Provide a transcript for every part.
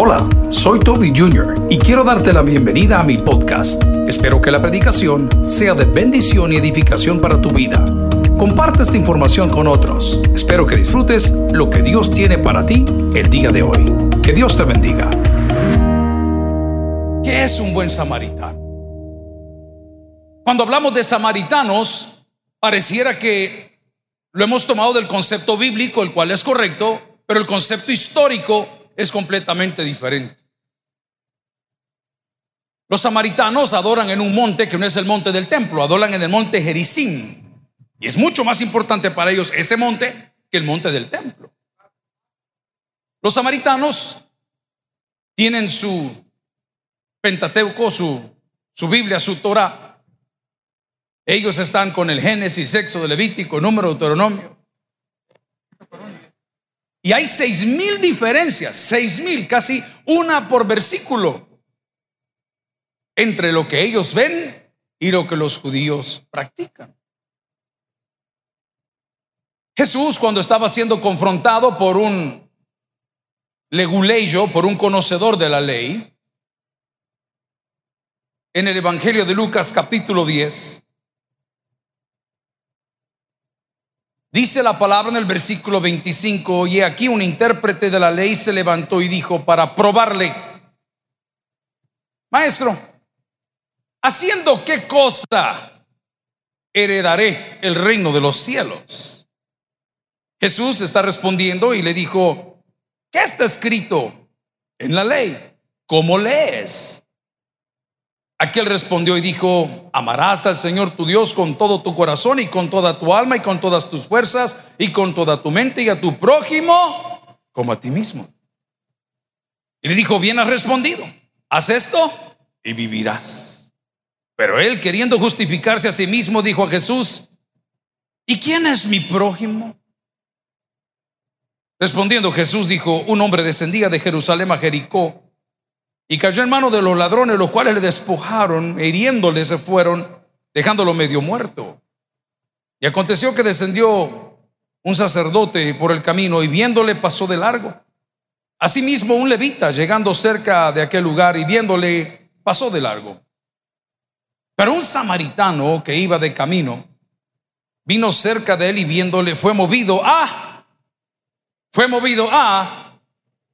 Hola, soy Toby Jr. y quiero darte la bienvenida a mi podcast. Espero que la predicación sea de bendición y edificación para tu vida. Comparte esta información con otros. Espero que disfrutes lo que Dios tiene para ti el día de hoy. Que Dios te bendiga. ¿Qué es un buen samaritano? Cuando hablamos de samaritanos, pareciera que lo hemos tomado del concepto bíblico, el cual es correcto, pero el concepto histórico es completamente diferente. Los samaritanos adoran en un monte que no es el monte del templo, adoran en el monte Gerizim. Y es mucho más importante para ellos ese monte que el monte del templo. Los samaritanos tienen su Pentateuco, su, su Biblia, su Torah. Ellos están con el Génesis, Sexo, Levítico, Número, Deuteronomio. Y hay seis mil diferencias, seis mil, casi una por versículo, entre lo que ellos ven y lo que los judíos practican. Jesús cuando estaba siendo confrontado por un leguleyo, por un conocedor de la ley, en el Evangelio de Lucas capítulo 10, Dice la palabra en el versículo 25, y aquí un intérprete de la ley se levantó y dijo para probarle, maestro, ¿haciendo qué cosa heredaré el reino de los cielos? Jesús está respondiendo y le dijo, ¿qué está escrito en la ley? ¿Cómo lees? Aquel respondió y dijo, amarás al Señor tu Dios con todo tu corazón y con toda tu alma y con todas tus fuerzas y con toda tu mente y a tu prójimo como a ti mismo. Y le dijo, bien has respondido, haz esto y vivirás. Pero él, queriendo justificarse a sí mismo, dijo a Jesús, ¿y quién es mi prójimo? Respondiendo Jesús dijo, un hombre descendía de Jerusalén a Jericó y cayó en manos de los ladrones, los cuales le despojaron, hiriéndole se fueron, dejándolo medio muerto. Y aconteció que descendió un sacerdote por el camino y viéndole pasó de largo. Asimismo un levita, llegando cerca de aquel lugar y viéndole, pasó de largo. Pero un samaritano que iba de camino, vino cerca de él y viéndole, fue movido a, fue movido a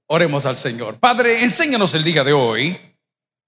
Oremos al Señor. Padre, enséñanos el día de hoy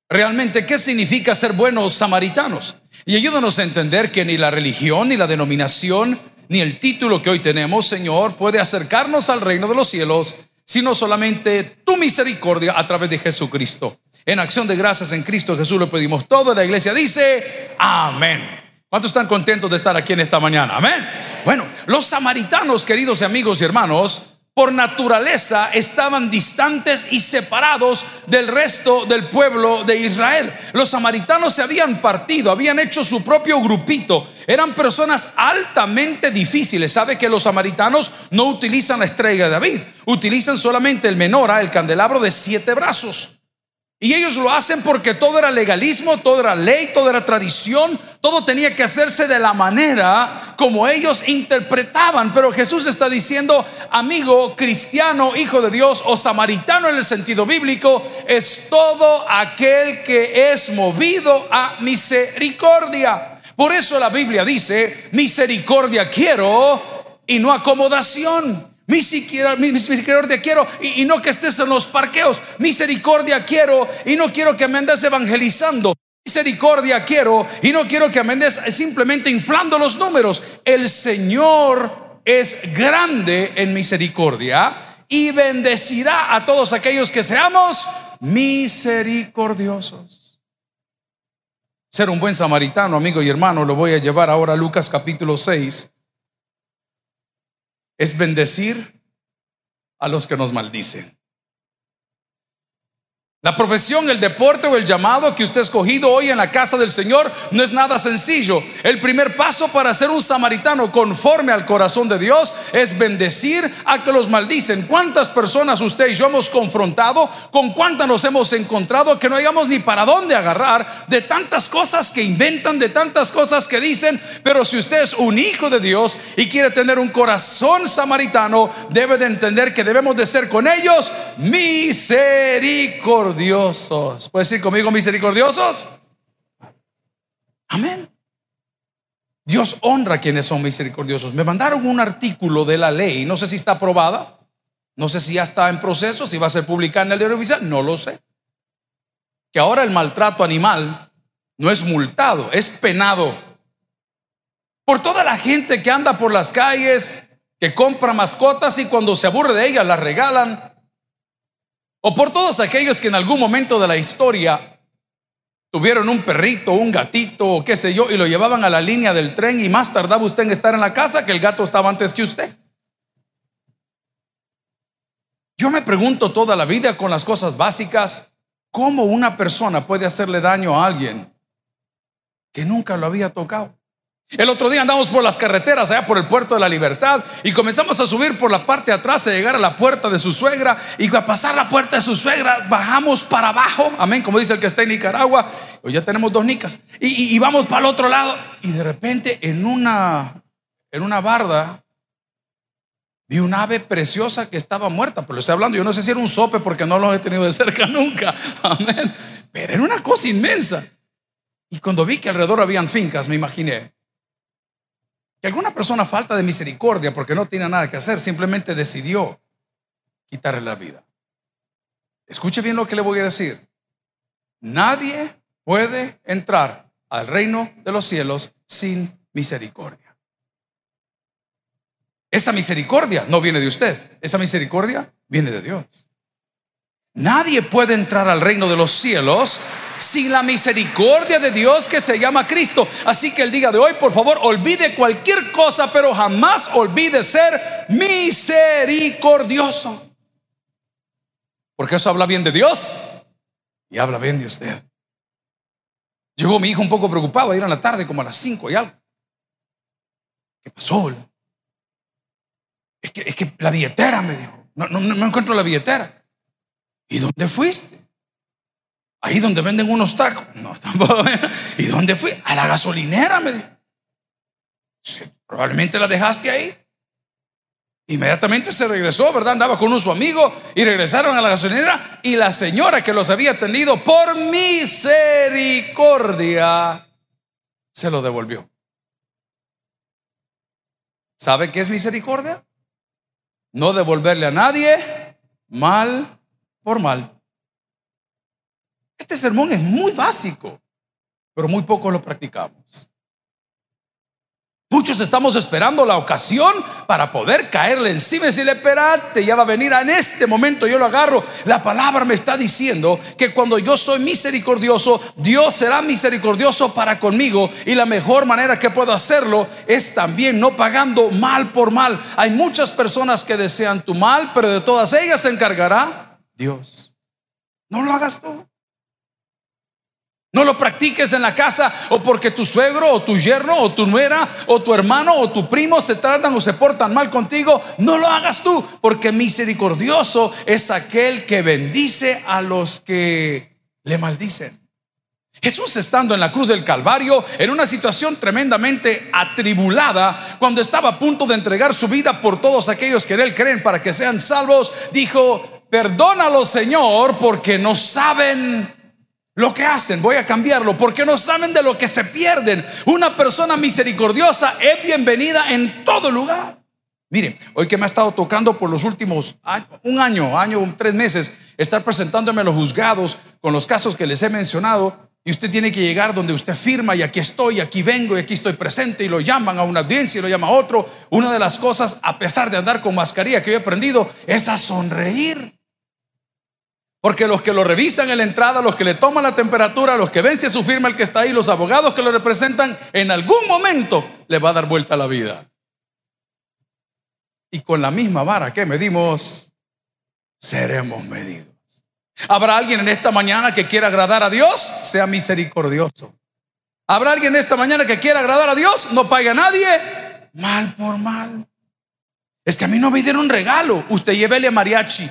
realmente qué significa ser buenos samaritanos. Y ayúdanos a entender que ni la religión, ni la denominación, ni el título que hoy tenemos, Señor, puede acercarnos al reino de los cielos, sino solamente tu misericordia a través de Jesucristo. En acción de gracias en Cristo Jesús lo pedimos todo. La iglesia dice, amén. ¿Cuántos están contentos de estar aquí en esta mañana? Amén. Bueno, los samaritanos, queridos amigos y hermanos, por naturaleza estaban distantes y separados del resto del pueblo de Israel. Los samaritanos se habían partido, habían hecho su propio grupito. Eran personas altamente difíciles. Sabe que los samaritanos no utilizan la estrella de David, utilizan solamente el menora, el candelabro de siete brazos. Y ellos lo hacen porque todo era legalismo, todo era ley, todo era tradición, todo tenía que hacerse de la manera como ellos interpretaban. Pero Jesús está diciendo, amigo cristiano, hijo de Dios o samaritano en el sentido bíblico, es todo aquel que es movido a misericordia. Por eso la Biblia dice, misericordia quiero y no acomodación. Misericordia quiero y, no que estés en los parqueos. Misericordia quiero y no quiero que me andes evangelizando. Misericordia quiero y no quiero que me andes simplemente inflando los números. El Señor es grande en misericordia y bendecirá a todos aquellos que seamos misericordiosos. Ser un buen samaritano, amigo y hermano, lo voy a llevar ahora a Lucas capítulo 6 es bendecir a los que nos maldicen. La profesión, el deporte o el llamado que usted ha escogido hoy en la casa del Señor no es nada sencillo. El primer paso para ser un samaritano conforme al corazón de Dios es bendecir a que los maldicen. ¿Cuántas personas usted y yo hemos confrontado? ¿Con cuántas nos hemos encontrado que no hayamos ni para dónde agarrar de tantas cosas que inventan, de tantas cosas que dicen? Pero si usted es un hijo de Dios y quiere tener un corazón samaritano, debe de entender que debemos de ser con ellos misericordiosos misericordiosos. ¿Puedes decir conmigo misericordiosos? Amén. Dios honra a quienes son misericordiosos. Me mandaron un artículo de la ley, no sé si está aprobada, no sé si ya está en proceso, si va a ser publicada en el diario oficial, no lo sé. Que ahora el maltrato animal no es multado, es penado. Por toda la gente que anda por las calles, que compra mascotas y cuando se aburre de ellas las regalan, o por todos aquellos que en algún momento de la historia tuvieron un perrito, un gatito o qué sé yo, y lo llevaban a la línea del tren y más tardaba usted en estar en la casa que el gato estaba antes que usted. Yo me pregunto toda la vida con las cosas básicas, ¿cómo una persona puede hacerle daño a alguien que nunca lo había tocado? El otro día andamos por las carreteras allá por el puerto de la libertad y comenzamos a subir por la parte de atrás a llegar a la puerta de su suegra y a pasar la puerta de su suegra bajamos para abajo, amén, como dice el que está en Nicaragua, hoy ya tenemos dos nicas y, vamos para el otro lado y de repente en una, en una barda vi un ave preciosa que estaba muerta, pero lo estoy hablando, yo no sé si era un sope porque no lo he tenido de cerca nunca, amén, pero era una cosa inmensa. Y cuando vi que alrededor habían fincas, me imaginé, que alguna persona falta de misericordia porque no tiene nada que hacer, simplemente decidió quitarle la vida. Escuche bien lo que le voy a decir. Nadie puede entrar al reino de los cielos sin misericordia. Esa misericordia no viene de usted, esa misericordia viene de Dios. Nadie puede entrar al reino de los cielos sin la misericordia de Dios que se llama Cristo. Así que el día de hoy, por favor, olvide cualquier cosa, pero jamás olvide ser misericordioso. Porque eso habla bien de Dios y habla bien de usted. Llegó mi hijo un poco preocupado ayer en la tarde, como a las 5 y algo. ¿Qué pasó? Es que, es que la billetera me dijo. No, no, no encuentro la billetera. ¿Y dónde fuiste? Ahí donde venden unos tacos. No, tampoco. ¿Y dónde fui? A la gasolinera, me probablemente la dejaste ahí. Inmediatamente se regresó, ¿verdad? Andaba con un su amigo y regresaron a la gasolinera y la señora que los había tenido por misericordia se lo devolvió. ¿Sabe qué es misericordia? No devolverle a nadie mal por mal. Este sermón es muy básico, pero muy poco lo practicamos. Muchos estamos esperando la ocasión para poder caerle encima y decirle, espérate, ya va a venir en este momento, yo lo agarro. La palabra me está diciendo que cuando yo soy misericordioso, Dios será misericordioso para conmigo. Y la mejor manera que puedo hacerlo es también no pagando mal por mal. Hay muchas personas que desean tu mal, pero de todas ellas se encargará Dios. No lo hagas tú. No lo practiques en la casa o porque tu suegro o tu yerno o tu nuera o tu hermano o tu primo se tratan o se portan mal contigo. No lo hagas tú porque misericordioso es aquel que bendice a los que le maldicen. Jesús estando en la cruz del Calvario, en una situación tremendamente atribulada, cuando estaba a punto de entregar su vida por todos aquellos que en Él creen para que sean salvos, dijo, perdónalo Señor porque no saben lo que hacen, voy a cambiarlo, porque no saben de lo que se pierden. Una persona misericordiosa es bienvenida en todo lugar. Miren, hoy que me ha estado tocando por los últimos un año, año, tres meses, estar presentándome a los juzgados con los casos que les he mencionado, y usted tiene que llegar donde usted firma y aquí estoy, aquí vengo y aquí estoy presente y lo llaman a una audiencia y lo llama a otro. Una de las cosas, a pesar de andar con mascarilla que he aprendido, es a sonreír. Porque los que lo revisan en la entrada, los que le toman la temperatura, los que ven si su firma el que está ahí, los abogados que lo representan, en algún momento le va a dar vuelta la vida. Y con la misma vara que medimos, seremos medidos. Habrá alguien en esta mañana que quiera agradar a Dios, sea misericordioso. Habrá alguien en esta mañana que quiera agradar a Dios, no pague a nadie mal por mal. Es que a mí no me dieron regalo. Usted llévele a mariachi,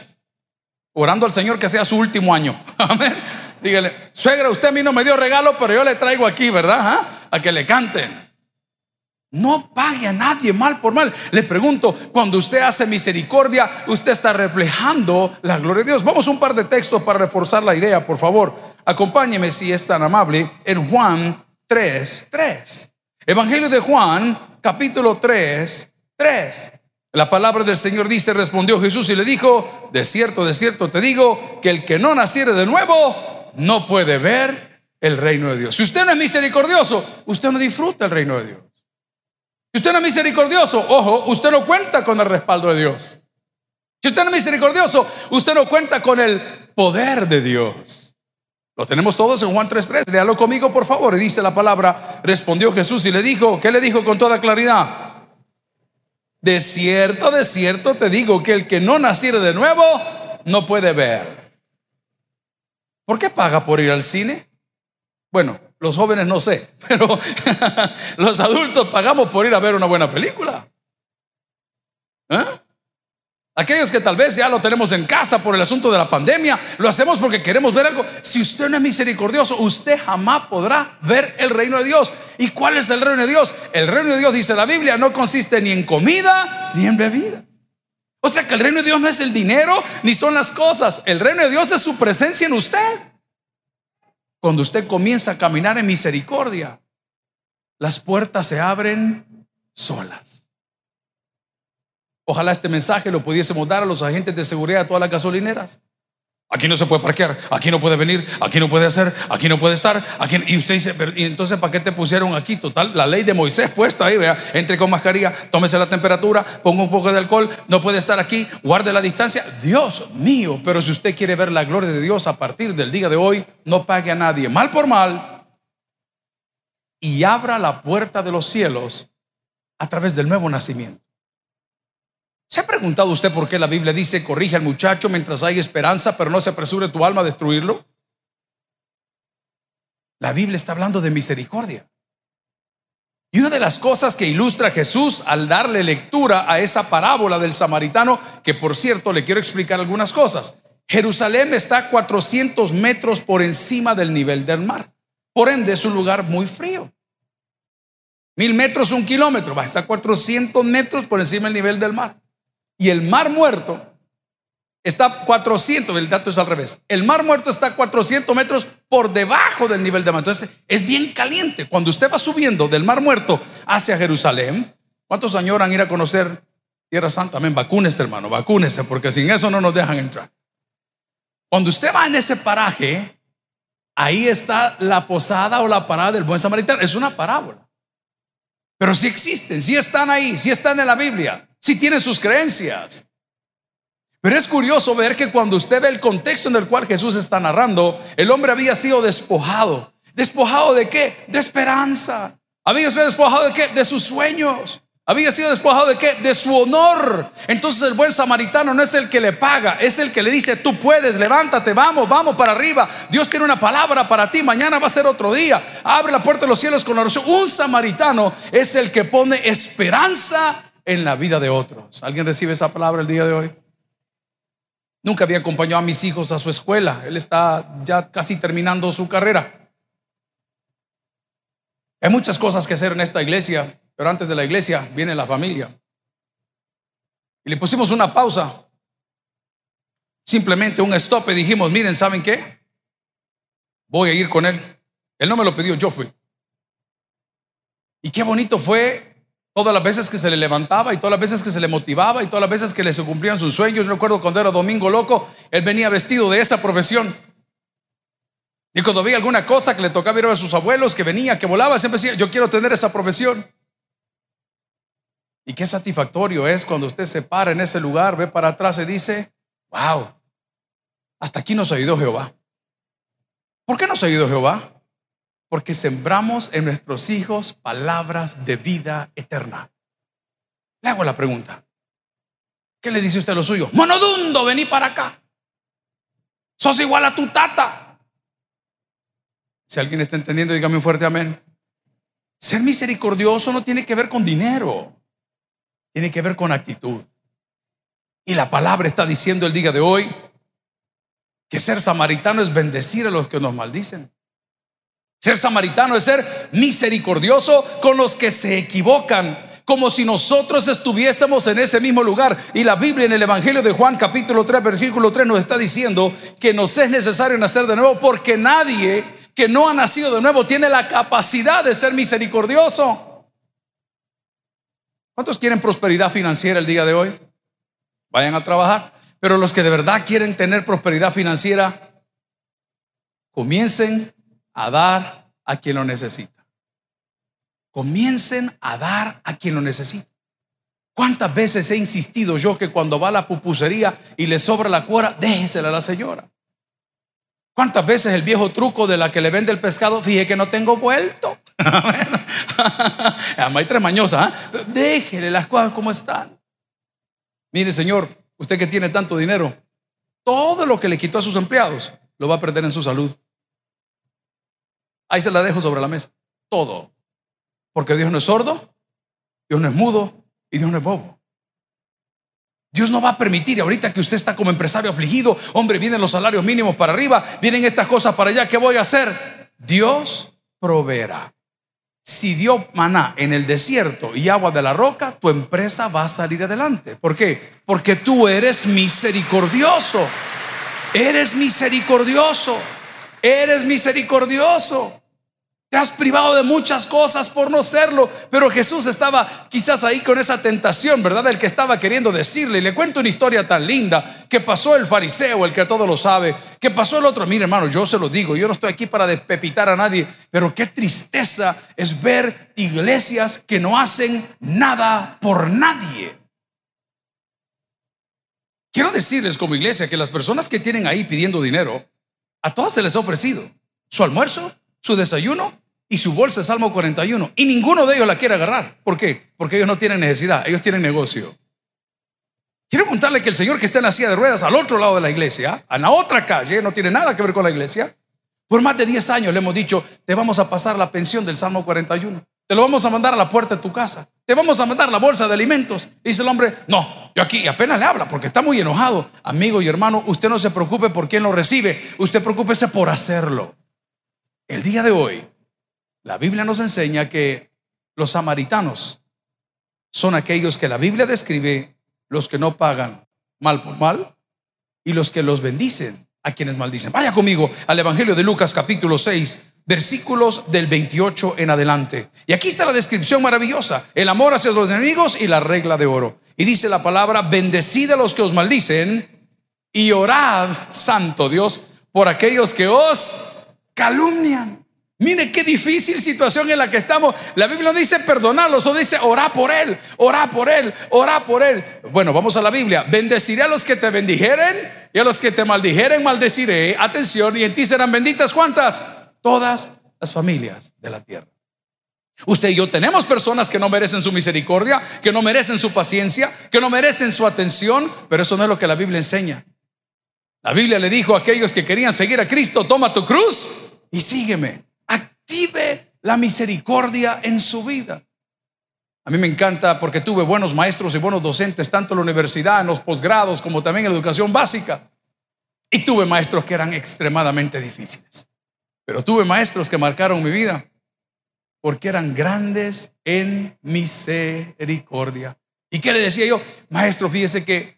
orando al Señor que sea su último año. Amén. Dígale, suegra, usted a mí no me dio regalo, pero yo le traigo aquí, ¿verdad? ¿Ah? A que le canten. No pague a nadie mal por mal. Le pregunto, cuando usted hace misericordia, usted está reflejando la gloria de Dios. Vamos a un par de textos para reforzar la idea, por favor. Acompáñeme si es tan amable en Juan 3, 3. Evangelio de Juan, capítulo 3, 3. La palabra del Señor dice, respondió Jesús y le dijo, de cierto, de cierto te digo, que el que no naciere de nuevo no puede ver el reino de Dios. Si usted no es misericordioso, usted no disfruta el reino de Dios. Si usted no es misericordioso, ojo, usted no cuenta con el respaldo de Dios. Si usted no es misericordioso, usted no cuenta con el poder de Dios. Lo tenemos todos en Juan 3.3. Léalo conmigo, por favor. Y dice la palabra, respondió Jesús y le dijo, ¿qué le dijo con toda claridad? De cierto, de cierto te digo que el que no naciere de nuevo no puede ver. ¿Por qué paga por ir al cine? Bueno, los jóvenes no sé, pero los adultos pagamos por ir a ver una buena película. ¿Eh? Aquellos que tal vez ya lo tenemos en casa por el asunto de la pandemia, lo hacemos porque queremos ver algo. Si usted no es misericordioso, usted jamás podrá ver el reino de Dios. ¿Y cuál es el reino de Dios? El reino de Dios, dice la Biblia, no consiste ni en comida ni en bebida. O sea que el reino de Dios no es el dinero ni son las cosas. El reino de Dios es su presencia en usted. Cuando usted comienza a caminar en misericordia, las puertas se abren solas. Ojalá este mensaje lo pudiésemos dar a los agentes de seguridad de todas las gasolineras. Aquí no se puede parquear, aquí no puede venir, aquí no puede hacer, aquí no puede estar. Aquí, y usted dice, ¿y entonces para qué te pusieron aquí? Total, la ley de Moisés puesta ahí, vea, entre con mascarilla, tómese la temperatura, ponga un poco de alcohol, no puede estar aquí, guarde la distancia. Dios mío, pero si usted quiere ver la gloria de Dios a partir del día de hoy, no pague a nadie mal por mal y abra la puerta de los cielos a través del nuevo nacimiento. ¿Se ha preguntado usted por qué la Biblia dice, corrige al muchacho mientras hay esperanza, pero no se apresure tu alma a destruirlo? La Biblia está hablando de misericordia. Y una de las cosas que ilustra Jesús al darle lectura a esa parábola del samaritano, que por cierto le quiero explicar algunas cosas. Jerusalén está a 400 metros por encima del nivel del mar. Por ende es un lugar muy frío. Mil metros, un kilómetro, estar 400 metros por encima del nivel del mar. Y el mar muerto está 400, el dato es al revés. El mar muerto está 400 metros por debajo del nivel de mar. Entonces es bien caliente. Cuando usted va subiendo del mar muerto hacia Jerusalén, ¿cuántos añoran ir a conocer Tierra Santa? Amén, vacúnese hermano, vacúnese, porque sin eso no nos dejan entrar. Cuando usted va en ese paraje, ahí está la posada o la parada del buen samaritano. Es una parábola. Pero si existen, si están ahí, si están en la Biblia si tiene sus creencias. Pero es curioso ver que cuando usted ve el contexto en el cual Jesús está narrando, el hombre había sido despojado. ¿Despojado de qué? De esperanza. Había sido despojado de qué? De sus sueños. Había sido despojado de qué? De su honor. Entonces el buen samaritano no es el que le paga, es el que le dice, tú puedes, levántate, vamos, vamos para arriba. Dios tiene una palabra para ti, mañana va a ser otro día. Abre la puerta de los cielos con la oración. Un samaritano es el que pone esperanza en la vida de otros. ¿Alguien recibe esa palabra el día de hoy? Nunca había acompañado a mis hijos a su escuela. Él está ya casi terminando su carrera. Hay muchas cosas que hacer en esta iglesia, pero antes de la iglesia viene la familia. Y le pusimos una pausa. Simplemente un stop y dijimos, miren, ¿saben qué? Voy a ir con él. Él no me lo pidió, yo fui. Y qué bonito fue Todas las veces que se le levantaba y todas las veces que se le motivaba y todas las veces que le se cumplían sus sueños. Yo recuerdo cuando era Domingo Loco, él venía vestido de esa profesión. Y cuando veía alguna cosa que le tocaba ir a sus abuelos, que venía, que volaba, siempre decía, yo quiero tener esa profesión. Y qué satisfactorio es cuando usted se para en ese lugar, ve para atrás y dice, wow, hasta aquí nos ido Jehová. ¿Por qué nos ido Jehová? Porque sembramos en nuestros hijos palabras de vida eterna. Le hago la pregunta. ¿Qué le dice usted a lo suyo? Monodundo, vení para acá. Sos igual a tu tata. Si alguien está entendiendo, dígame un fuerte amén. Ser misericordioso no tiene que ver con dinero, tiene que ver con actitud. Y la palabra está diciendo el día de hoy que ser samaritano es bendecir a los que nos maldicen. Ser samaritano es ser misericordioso con los que se equivocan, como si nosotros estuviésemos en ese mismo lugar. Y la Biblia en el Evangelio de Juan capítulo 3, versículo 3 nos está diciendo que nos es necesario nacer de nuevo porque nadie que no ha nacido de nuevo tiene la capacidad de ser misericordioso. ¿Cuántos quieren prosperidad financiera el día de hoy? Vayan a trabajar. Pero los que de verdad quieren tener prosperidad financiera, comiencen a dar a quien lo necesita. Comiencen a dar a quien lo necesita. ¿Cuántas veces he insistido yo que cuando va a la pupusería y le sobra la cuora, déjesela a la señora? ¿Cuántas veces el viejo truco de la que le vende el pescado, fije que no tengo vuelto? Hay tres mañosas, ¿eh? déjele las cosas como están. Mire, señor, usted que tiene tanto dinero, todo lo que le quitó a sus empleados lo va a perder en su salud. Ahí se la dejo sobre la mesa. Todo. Porque Dios no es sordo, Dios no es mudo y Dios no es bobo. Dios no va a permitir ahorita que usted está como empresario afligido, hombre, vienen los salarios mínimos para arriba, vienen estas cosas para allá, ¿qué voy a hacer? Dios proveerá. Si dio maná en el desierto y agua de la roca, tu empresa va a salir adelante. ¿Por qué? Porque tú eres misericordioso. Eres misericordioso. Eres misericordioso. Te has privado de muchas cosas por no serlo, pero Jesús estaba quizás ahí con esa tentación, ¿verdad? El que estaba queriendo decirle. Y le cuento una historia tan linda que pasó el fariseo, el que todo lo sabe, que pasó el otro. Mire, hermano, yo se lo digo, yo no estoy aquí para despepitar a nadie, pero qué tristeza es ver iglesias que no hacen nada por nadie. Quiero decirles como iglesia que las personas que tienen ahí pidiendo dinero, a todas se les ha ofrecido su almuerzo, su desayuno y su bolsa de Salmo 41. Y ninguno de ellos la quiere agarrar. ¿Por qué? Porque ellos no tienen necesidad, ellos tienen negocio. Quiero contarle que el señor que está en la silla de ruedas al otro lado de la iglesia, en la otra calle, no tiene nada que ver con la iglesia, por más de 10 años le hemos dicho, te vamos a pasar la pensión del Salmo 41. Te lo vamos a mandar a la puerta de tu casa. Te vamos a mandar la bolsa de alimentos. dice el hombre, no, yo aquí apenas le habla porque está muy enojado. Amigo y hermano, usted no se preocupe por quién lo recibe. Usted preocúpese por hacerlo. El día de hoy, la Biblia nos enseña que los samaritanos son aquellos que la Biblia describe los que no pagan mal por mal y los que los bendicen a quienes maldicen. Vaya conmigo al Evangelio de Lucas capítulo 6, versículos del 28 en adelante. Y aquí está la descripción maravillosa, el amor hacia los enemigos y la regla de oro. Y dice la palabra, bendecid a los que os maldicen y orad, santo Dios, por aquellos que os calumnian. Mire qué difícil situación en la que estamos. La Biblia no dice perdonarlos, o dice orá por él, orá por él, orá por él. Bueno, vamos a la Biblia. Bendeciré a los que te bendijeren y a los que te maldijeren, maldeciré. Atención, y en ti serán benditas cuántas? Todas las familias de la tierra. Usted y yo tenemos personas que no merecen su misericordia, que no merecen su paciencia, que no merecen su atención, pero eso no es lo que la Biblia enseña. La Biblia le dijo a aquellos que querían seguir a Cristo, toma tu cruz y sígueme. Active la misericordia en su vida. A mí me encanta porque tuve buenos maestros y buenos docentes, tanto en la universidad, en los posgrados, como también en la educación básica. Y tuve maestros que eran extremadamente difíciles. Pero tuve maestros que marcaron mi vida porque eran grandes en misericordia. ¿Y qué le decía yo? Maestro, fíjese que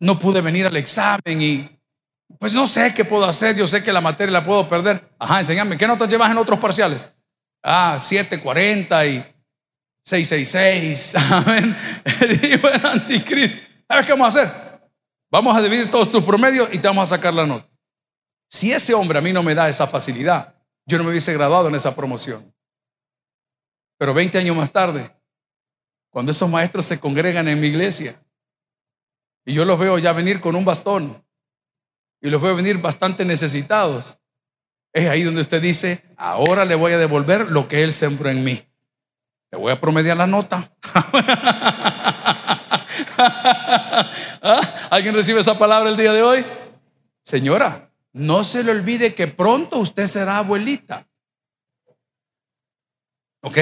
no pude venir al examen y pues no sé qué puedo hacer, yo sé que la materia la puedo perder. Ajá, enséñame, ¿qué notas llevas en otros parciales? Ah, 740 y 666. Amén. El anticristo. ¿Sabes qué vamos a hacer? Vamos a dividir todos tus promedios y te vamos a sacar la nota. Si ese hombre a mí no me da esa facilidad, yo no me hubiese graduado en esa promoción. Pero 20 años más tarde, cuando esos maestros se congregan en mi iglesia y yo los veo ya venir con un bastón y los veo venir bastante necesitados, es ahí donde usted dice, ahora le voy a devolver lo que él sembró en mí. Le voy a promediar la nota. ¿Ah? ¿Alguien recibe esa palabra el día de hoy? Señora, no se le olvide que pronto usted será abuelita. ¿Ok?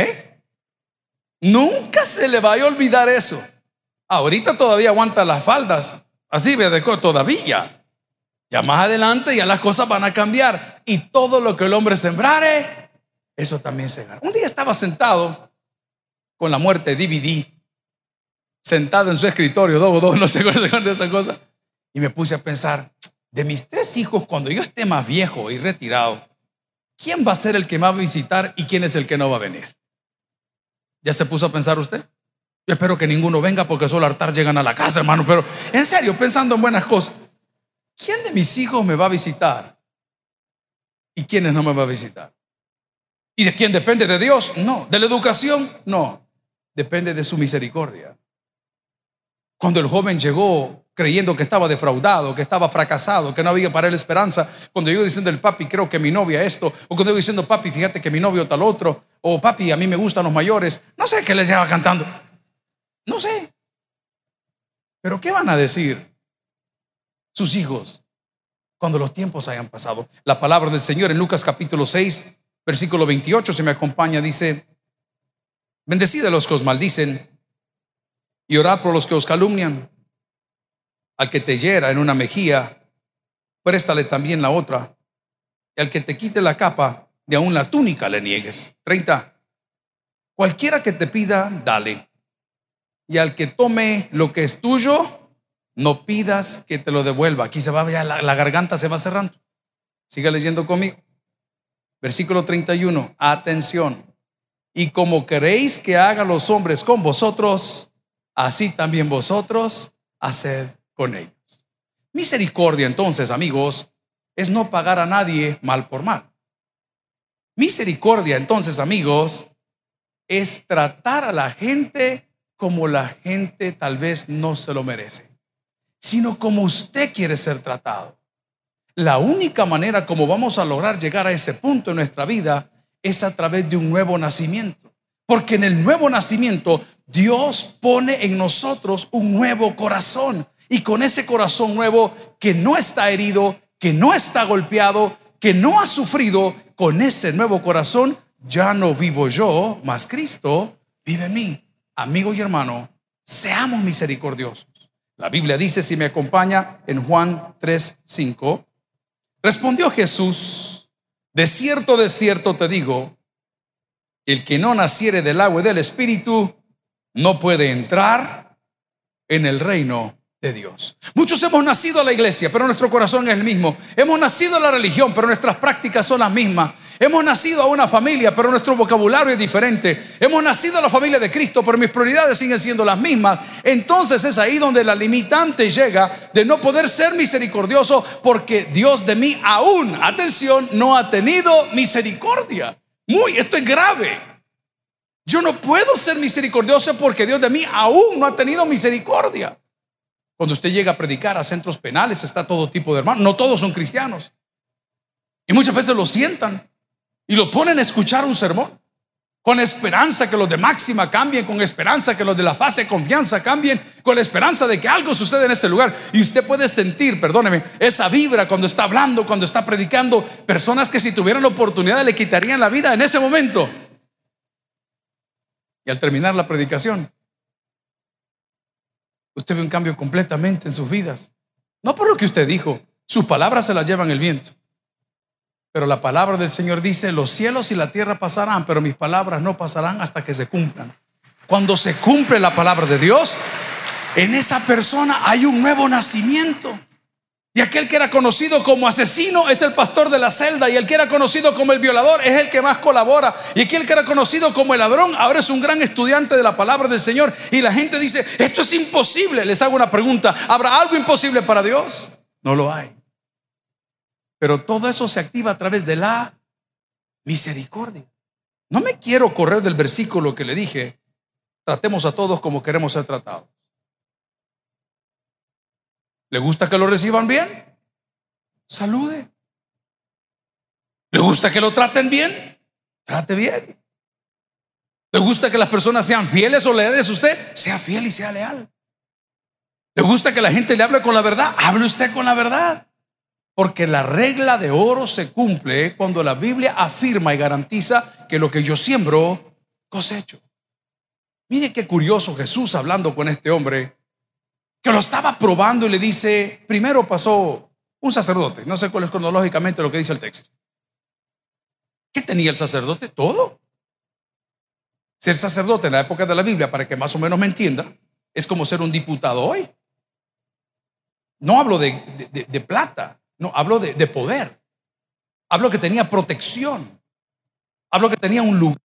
Nunca se le vaya a olvidar eso. Ahorita todavía aguanta las faldas. Así, todavía. Ya más adelante ya las cosas van a cambiar. Y todo lo que el hombre sembrare, eso también se gana. Un día estaba sentado con la muerte DVD, sentado en su escritorio, dos, dos, no sé cuál de esa cosa. Y me puse a pensar, de mis tres hijos, cuando yo esté más viejo y retirado, ¿quién va a ser el que me va a visitar y quién es el que no va a venir? ¿Ya se puso a pensar usted? Yo espero que ninguno venga porque solo altar llegan a la casa, hermano. Pero en serio, pensando en buenas cosas, ¿quién de mis hijos me va a visitar? ¿Y quiénes no me va a visitar? ¿Y de quién depende? ¿De Dios? No. ¿De la educación? No. Depende de su misericordia. Cuando el joven llegó creyendo que estaba defraudado, que estaba fracasado, que no había para él esperanza, cuando yo diciendo el papi, creo que mi novia esto, o cuando yo diciendo papi, fíjate que mi novio tal otro, o papi, a mí me gustan los mayores, no sé qué les lleva cantando, no sé. Pero ¿qué van a decir sus hijos cuando los tiempos hayan pasado? La palabra del Señor en Lucas capítulo 6, versículo 28, se me acompaña, dice, bendecid los que os maldicen y orad por los que os calumnian. Al que te hiera en una mejilla, préstale también la otra. Y al que te quite la capa, de aún la túnica le niegues. 30. Cualquiera que te pida, dale. Y al que tome lo que es tuyo, no pidas que te lo devuelva. Aquí se va, ya la, la garganta se va cerrando. Siga leyendo conmigo. Versículo 31. Atención. Y como queréis que hagan los hombres con vosotros, así también vosotros haced con ellos. Misericordia entonces, amigos, es no pagar a nadie mal por mal. Misericordia entonces, amigos, es tratar a la gente como la gente tal vez no se lo merece, sino como usted quiere ser tratado. La única manera como vamos a lograr llegar a ese punto en nuestra vida es a través de un nuevo nacimiento. Porque en el nuevo nacimiento Dios pone en nosotros un nuevo corazón. Y con ese corazón nuevo que no está herido, que no está golpeado, que no ha sufrido, con ese nuevo corazón ya no vivo yo, mas Cristo vive en mí. Amigo y hermano, seamos misericordiosos. La Biblia dice, si me acompaña en Juan 3, 5, respondió Jesús, de cierto, de cierto te digo, el que no naciere del agua y del espíritu no puede entrar en el reino de Dios. Muchos hemos nacido a la iglesia, pero nuestro corazón es el mismo. Hemos nacido a la religión, pero nuestras prácticas son las mismas. Hemos nacido a una familia, pero nuestro vocabulario es diferente. Hemos nacido a la familia de Cristo, pero mis prioridades siguen siendo las mismas. Entonces es ahí donde la limitante llega de no poder ser misericordioso porque Dios de mí aún, atención, no ha tenido misericordia. Muy, esto es grave. Yo no puedo ser misericordioso porque Dios de mí aún no ha tenido misericordia. Cuando usted llega a predicar a centros penales, está todo tipo de hermanos. No todos son cristianos. Y muchas veces lo sientan y lo ponen a escuchar un sermón con esperanza que los de máxima cambien, con esperanza que los de la fase de confianza cambien, con la esperanza de que algo suceda en ese lugar. Y usted puede sentir, perdóneme, esa vibra cuando está hablando, cuando está predicando, personas que si tuvieran la oportunidad le quitarían la vida en ese momento. Y al terminar la predicación, usted ve un cambio completamente en sus vidas. No por lo que usted dijo, sus palabras se las llevan el viento. Pero la palabra del Señor dice, los cielos y la tierra pasarán, pero mis palabras no pasarán hasta que se cumplan. Cuando se cumple la palabra de Dios, en esa persona hay un nuevo nacimiento. Y aquel que era conocido como asesino es el pastor de la celda. Y el que era conocido como el violador es el que más colabora. Y aquel que era conocido como el ladrón ahora es un gran estudiante de la palabra del Señor. Y la gente dice, esto es imposible. Les hago una pregunta. ¿Habrá algo imposible para Dios? No lo hay. Pero todo eso se activa a través de la misericordia. No me quiero correr del versículo que le dije, tratemos a todos como queremos ser tratados. ¿Le gusta que lo reciban bien? Salude. ¿Le gusta que lo traten bien? Trate bien. ¿Le gusta que las personas sean fieles o leales a usted? Sea fiel y sea leal. ¿Le gusta que la gente le hable con la verdad? Hable usted con la verdad. Porque la regla de oro se cumple cuando la Biblia afirma y garantiza que lo que yo siembro, cosecho. Mire qué curioso Jesús hablando con este hombre, que lo estaba probando y le dice, primero pasó un sacerdote, no sé cuál es cronológicamente lo que dice el texto. ¿Qué tenía el sacerdote? Todo. Ser sacerdote en la época de la Biblia, para que más o menos me entienda, es como ser un diputado hoy. No hablo de, plata, no, hablo de, poder. Hablo que tenía protección. Hablo que tenía un lugar.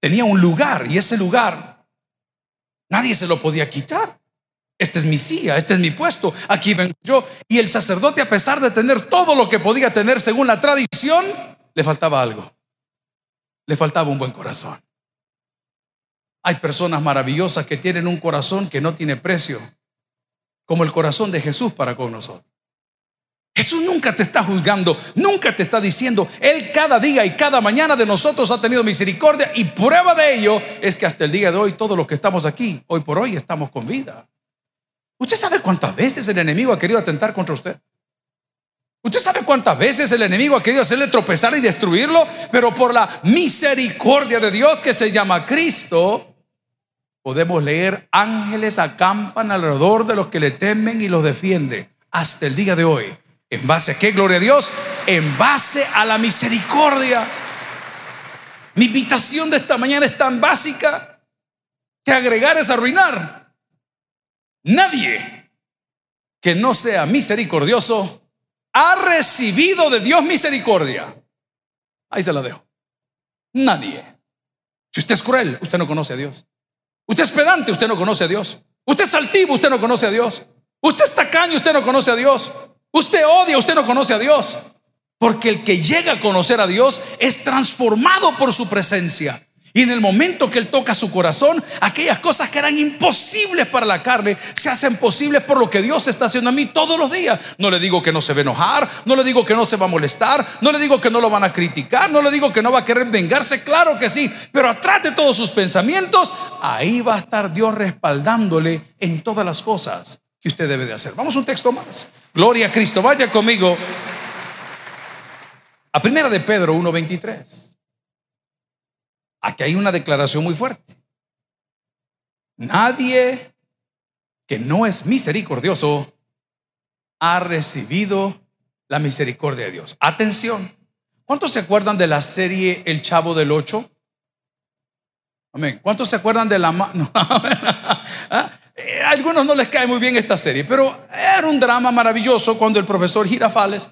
Tenía un lugar y ese lugar nadie se lo podía quitar. Este es mi silla, este es mi puesto, aquí vengo yo. Y el sacerdote, a pesar de tener todo lo que podía tener según la tradición, le faltaba algo. Le faltaba un buen corazón. Hay personas maravillosas que tienen un corazón que no tiene precio, como el corazón de Jesús para con nosotros. Jesús nunca te está juzgando, nunca te está diciendo, Él cada día y cada mañana de nosotros ha tenido misericordia y prueba de ello es que hasta el día de hoy todos los que estamos aquí, hoy por hoy estamos con vida. ¿Usted sabe cuántas veces el enemigo ha querido atentar contra usted? ¿Usted sabe cuántas veces el enemigo ha querido hacerle tropezar y destruirlo? Pero por la misericordia de Dios que se llama Cristo, podemos leer ángeles acampan alrededor de los que le temen y los defiende hasta el día de hoy. ¿En base a qué? Gloria a Dios. En base a la misericordia. Mi invitación de esta mañana es tan básica que agregar es arruinar. Nadie que no sea misericordioso ha recibido de Dios misericordia. Ahí se la dejo. Nadie. Si usted es cruel, usted no conoce a Dios. Usted es pedante, usted no conoce a Dios. Usted es altivo, usted no conoce a Dios. Usted es tacaño, usted no conoce a Dios. Usted odia, usted no conoce a Dios. Porque el que llega a conocer a Dios es transformado por su presencia. Y en el momento que Él toca su corazón, aquellas cosas que eran imposibles para la carne se hacen posibles por lo que Dios está haciendo a mí todos los días. No le digo que no se va a enojar, no le digo que no se va a molestar, no le digo que no lo van a criticar, no le digo que no va a querer vengarse, claro que sí, pero atrás de todos sus pensamientos, ahí va a estar Dios respaldándole en todas las cosas que usted debe de hacer. Vamos a un texto más. Gloria a Cristo, vaya conmigo a primera de Pedro 1.23. Aquí hay una declaración muy fuerte. Nadie que no es misericordioso ha recibido la misericordia de Dios. Atención. ¿Cuántos se acuerdan de la serie El Chavo del Ocho? Amén. ¿Cuántos se acuerdan de la... No, ¿Ah? Eh, algunos no les cae muy bien esta serie, pero era un drama maravilloso cuando el profesor Girafales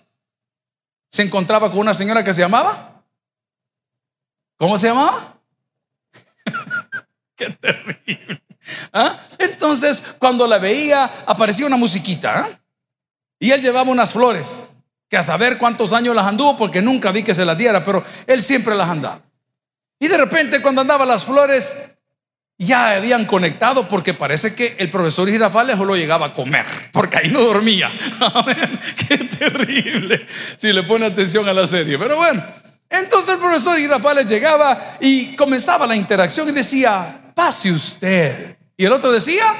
se encontraba con una señora que se llamaba... ¿Cómo se llamaba? Terrible. ¿Ah? Entonces, cuando la veía, aparecía una musiquita. ¿ah? Y él llevaba unas flores, que a saber cuántos años las anduvo, porque nunca vi que se las diera, pero él siempre las andaba. Y de repente, cuando andaba las flores, ya habían conectado, porque parece que el profesor Girafales solo llegaba a comer, porque ahí no dormía. Qué terrible. Si le pone atención a la serie. Pero bueno, entonces el profesor Girafales llegaba y comenzaba la interacción y decía, pase usted. Y el otro decía,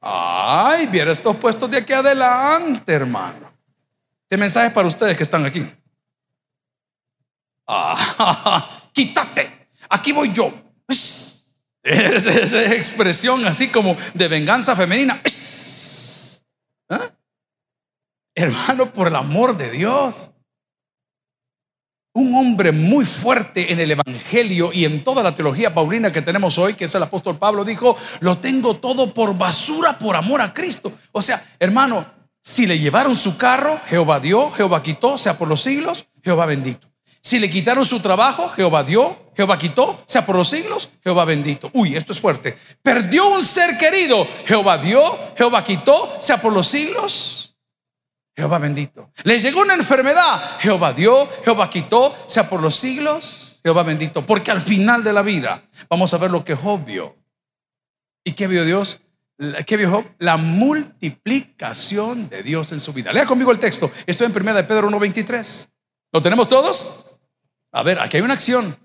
ay, viera estos puestos de aquí adelante, hermano. Este mensaje es para ustedes que están aquí. Ah, quítate, aquí voy yo. Esa expresión así como de venganza femenina. ¿Ah? Hermano, por el amor de Dios un hombre muy fuerte en el Evangelio y en toda la teología paulina que tenemos hoy, que es el apóstol Pablo, dijo, lo tengo todo por basura por amor a Cristo. O sea, hermano, si le llevaron su carro, Jehová dio, Jehová quitó, sea por los siglos, Jehová bendito. Si le quitaron su trabajo, Jehová dio, Jehová quitó, sea por los siglos, Jehová bendito. Uy, esto es fuerte. Perdió un ser querido, Jehová dio, Jehová quitó, sea por los siglos, Jehová bendito. Le llegó una enfermedad. Jehová dio, Jehová quitó, sea por los siglos, Jehová bendito. Porque al final de la vida vamos a ver lo que Job vio. ¿Y qué vio Dios? ¿Qué vio Job? La multiplicación de Dios en su vida. Lea conmigo el texto. Estoy en 1 de Pedro 1.23. ¿Lo tenemos todos? A ver, aquí hay una acción.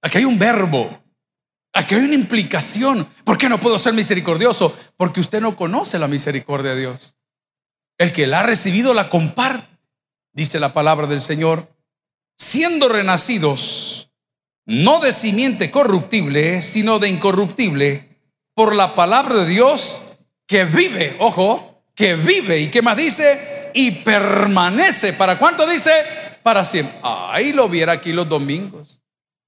Aquí hay un verbo. Aquí hay una implicación. ¿Por qué no puedo ser misericordioso? Porque usted no conoce la misericordia de Dios. El que la ha recibido la comparte, dice la palabra del Señor, siendo renacidos, no de simiente corruptible, sino de incorruptible, por la palabra de Dios que vive, ojo, que vive y que más dice, y permanece. ¿Para cuánto dice? Para siempre. Ahí lo viera aquí los domingos.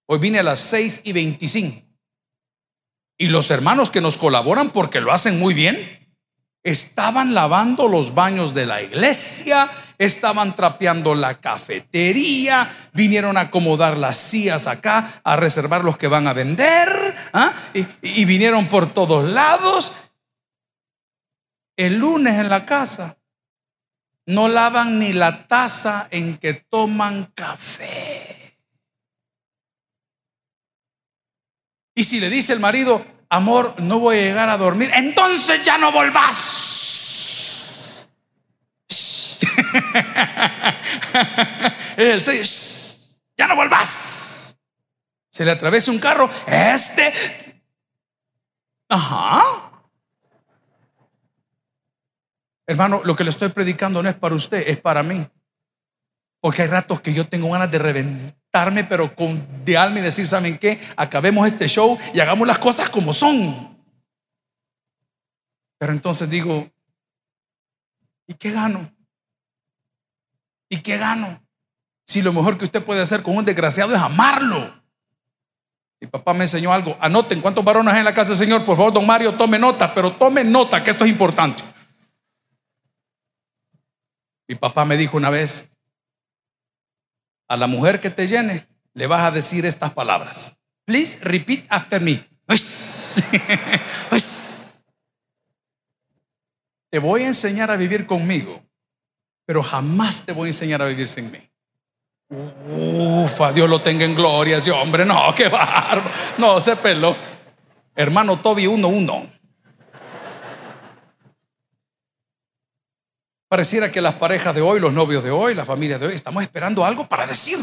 Hoy vine a las 6 y 25. Y los hermanos que nos colaboran porque lo hacen muy bien, estaban lavando los baños de la iglesia, estaban trapeando la cafetería, vinieron a acomodar las sillas acá, a reservar los que van a vender, ¿ah? y, y vinieron por todos lados. El lunes en la casa no lavan ni la taza en que toman café. Y si le dice el marido, amor, no voy a llegar a dormir, entonces ya no volvás. el ya no volvás. Se le atraviesa un carro, este. Ajá. Hermano, lo que le estoy predicando no es para usted, es para mí. Porque hay ratos que yo tengo ganas de reventarme, pero con de alma y decir, ¿saben qué? Acabemos este show y hagamos las cosas como son. Pero entonces digo, ¿y qué gano? ¿Y qué gano? Si lo mejor que usted puede hacer con un desgraciado es amarlo. Mi papá me enseñó algo. Anoten cuántos varones hay en la casa Señor. Por favor, don Mario, tome nota, pero tome nota que esto es importante. Mi papá me dijo una vez, a la mujer que te llene, le vas a decir estas palabras. Please repeat after me. te voy a enseñar a vivir conmigo, pero jamás te voy a enseñar a vivir sin mí. Ufa, Dios lo tenga en gloria ese hombre. No, qué barba. No, se peló. Hermano Toby 1-1. Pareciera que las parejas de hoy, los novios de hoy, las familias de hoy, estamos esperando algo para decir.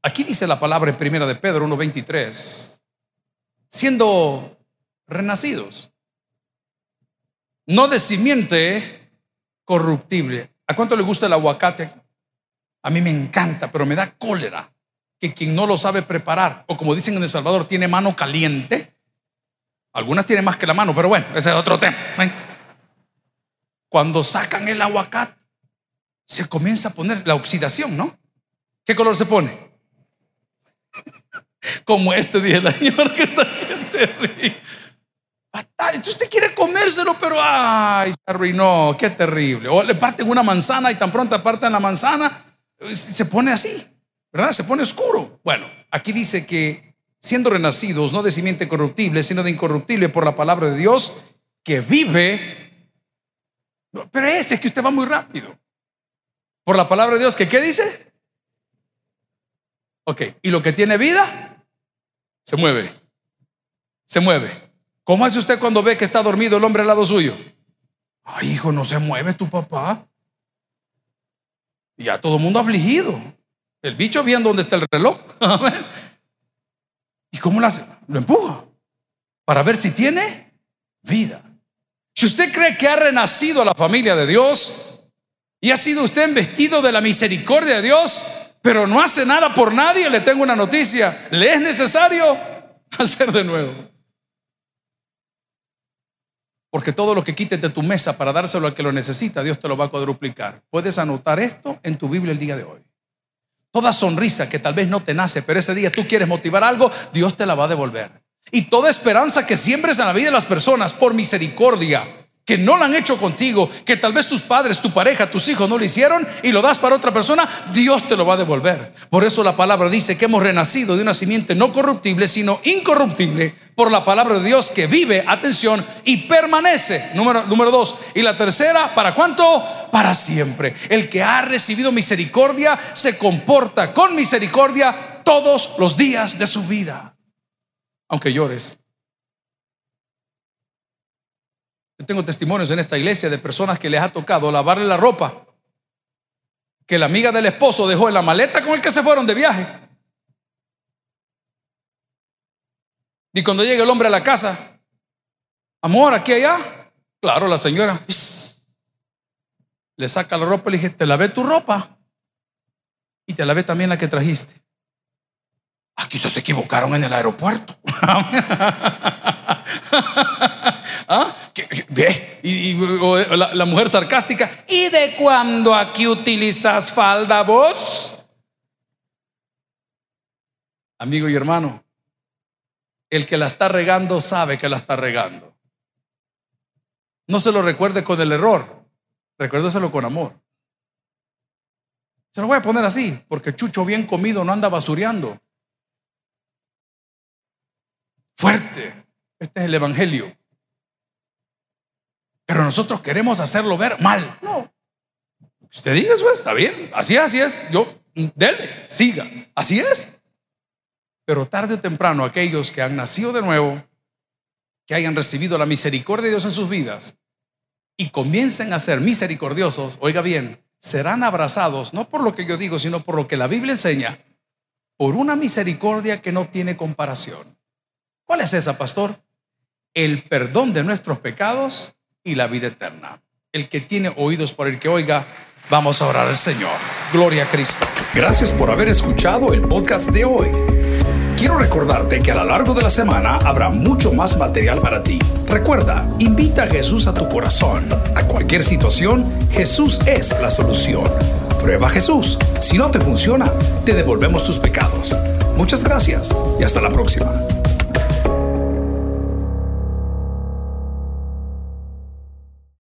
Aquí dice la palabra en primera de Pedro 1.23, siendo renacidos, no de simiente corruptible. ¿A cuánto le gusta el aguacate? A mí me encanta, pero me da cólera que quien no lo sabe preparar, o como dicen en El Salvador, tiene mano caliente. Algunas tienen más que la mano, pero bueno, ese es otro tema. Cuando sacan el aguacate, se comienza a poner la oxidación, ¿no? ¿Qué color se pone? Como este día la señora que está aquí terrible. Entonces usted quiere comérselo, pero ay, se arruinó, qué terrible. O le parten una manzana y tan pronto apartan la manzana, se pone así, ¿verdad? Se pone oscuro. Bueno, aquí dice que siendo renacidos, no de simiente corruptible, sino de incorruptible por la palabra de Dios, que vive pero ese es que usted va muy rápido. Por la palabra de Dios, que qué dice? Ok, y lo que tiene vida, se mueve. Se mueve. ¿Cómo hace usted cuando ve que está dormido el hombre al lado suyo? Ay, hijo, no se mueve tu papá. Y ya todo mundo afligido. El bicho viendo dónde está el reloj. ¿Y cómo lo hace? Lo empuja para ver si tiene vida. Si usted cree que ha renacido a la familia de Dios y ha sido usted investido de la misericordia de Dios, pero no hace nada por nadie, le tengo una noticia. Le es necesario hacer de nuevo. Porque todo lo que quites de tu mesa para dárselo al que lo necesita, Dios te lo va a cuadruplicar. Puedes anotar esto en tu Biblia el día de hoy. Toda sonrisa que tal vez no te nace, pero ese día tú quieres motivar algo, Dios te la va a devolver. Y toda esperanza que siembres en la vida de las personas por misericordia, que no la han hecho contigo, que tal vez tus padres, tu pareja, tus hijos no lo hicieron y lo das para otra persona, Dios te lo va a devolver. Por eso la palabra dice que hemos renacido de una simiente no corruptible, sino incorruptible, por la palabra de Dios que vive, atención, y permanece. Número, número dos. Y la tercera, ¿para cuánto? Para siempre. El que ha recibido misericordia se comporta con misericordia todos los días de su vida aunque llores. Yo tengo testimonios en esta iglesia de personas que les ha tocado lavarle la ropa que la amiga del esposo dejó en la maleta con el que se fueron de viaje. Y cuando llega el hombre a la casa, amor, aquí allá, Claro, la señora le saca la ropa y le dije, te lavé tu ropa y te lavé también la que trajiste. Aquí se equivocaron en el aeropuerto. ¿Ah? Y, la, la, mujer sarcástica, ¿y de cuándo aquí utilizas falda vos? Amigo y hermano, el que la está regando sabe que la está regando. No se lo recuerde con el error, recuérdeselo con amor. Se lo voy a poner así, porque Chucho bien comido no anda basureando. Fuerte. Este es el Evangelio. Pero nosotros queremos hacerlo ver mal. No. Usted diga eso, está bien. Así, así es. Yo, dele, siga. Así es. Pero tarde o temprano aquellos que han nacido de nuevo, que hayan recibido la misericordia de Dios en sus vidas y comiencen a ser misericordiosos, oiga bien, serán abrazados no por lo que yo digo, sino por lo que la Biblia enseña, por una misericordia que no tiene comparación. ¿Cuál es esa, pastor? El perdón de nuestros pecados y la vida eterna. El que tiene oídos por el que oiga, vamos a orar al Señor. Gloria a Cristo. Gracias por haber escuchado el podcast de hoy. Quiero recordarte que a lo largo de la semana habrá mucho más material para ti. Recuerda, invita a Jesús a tu corazón. A cualquier situación, Jesús es la solución. Prueba Jesús. Si no te funciona, te devolvemos tus pecados. Muchas gracias y hasta la próxima.